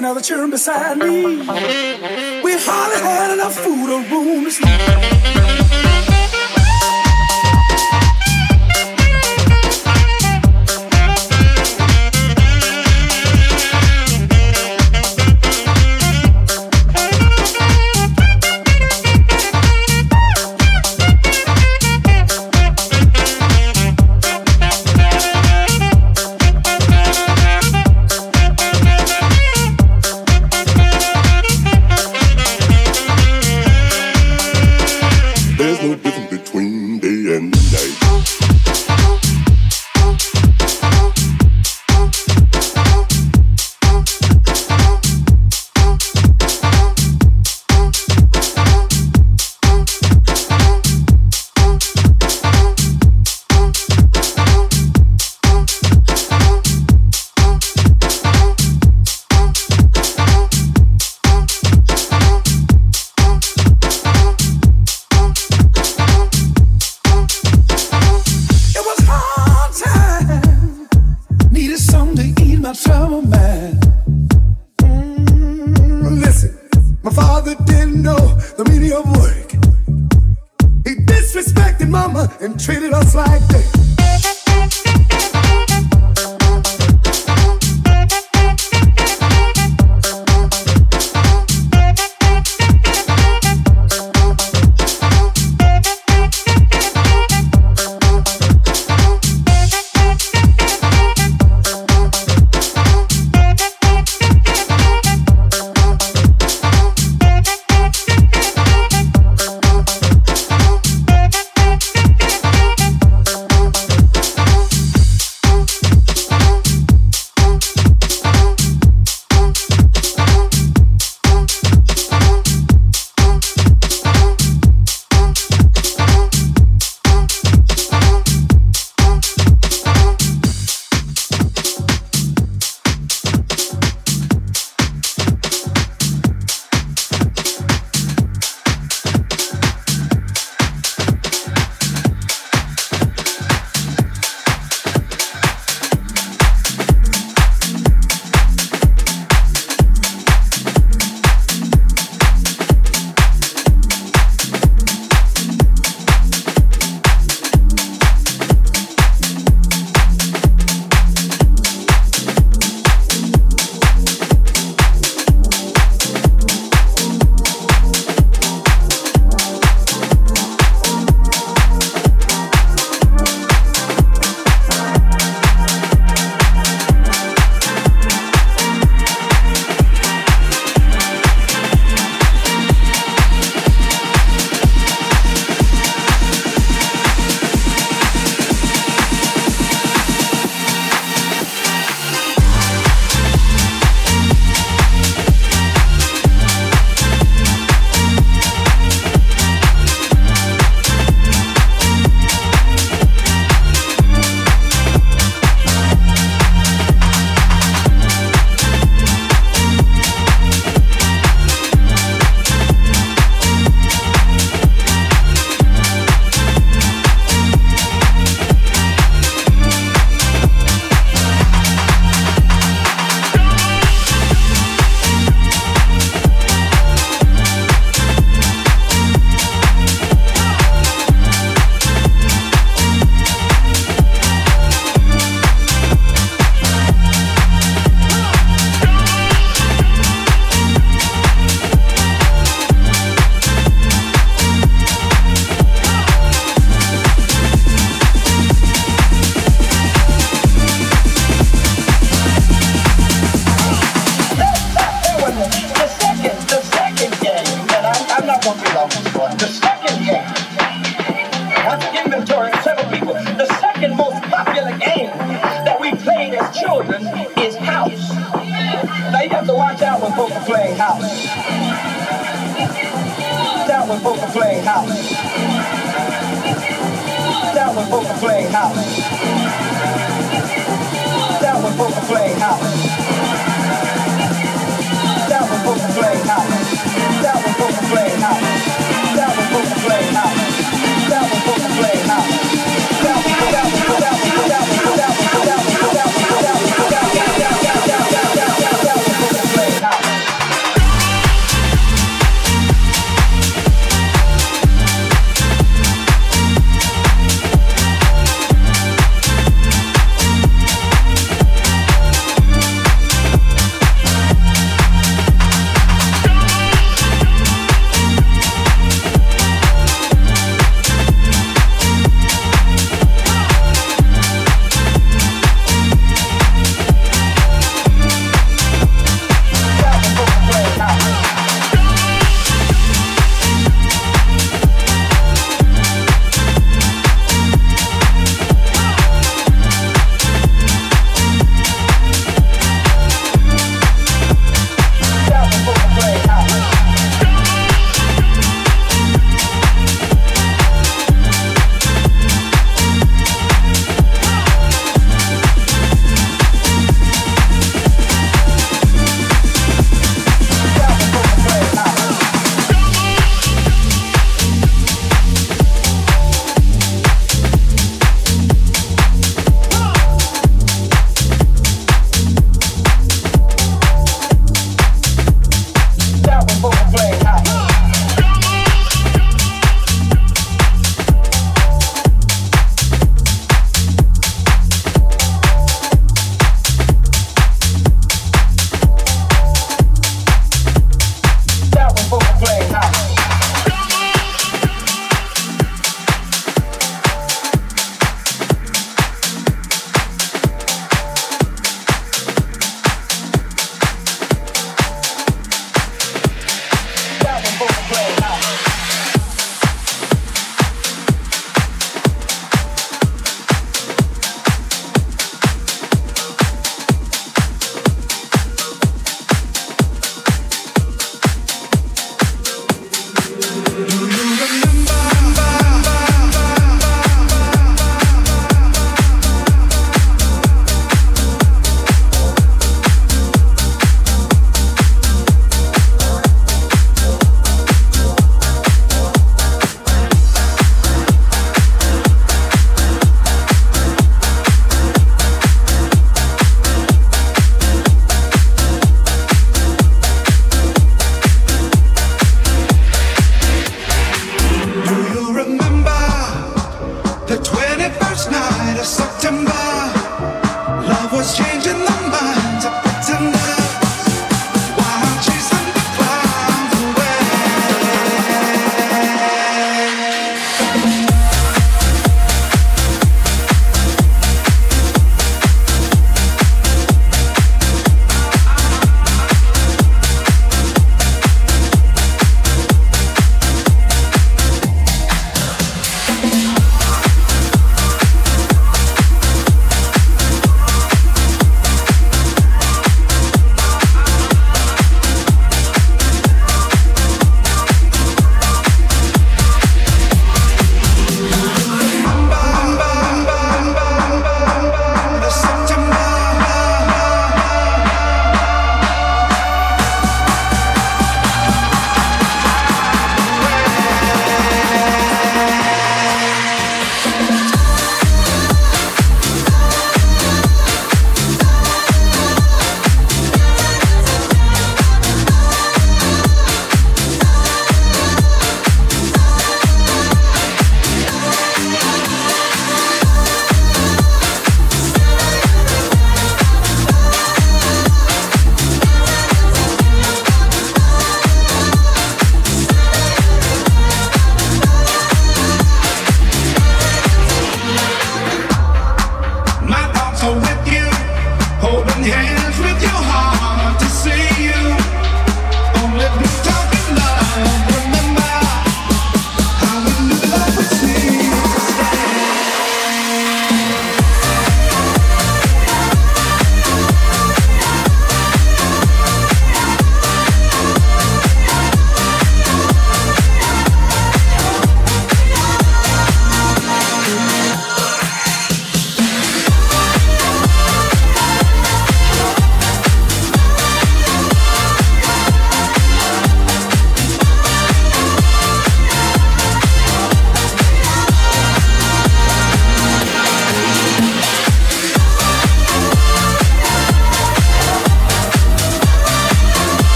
slept ten beside me. and night.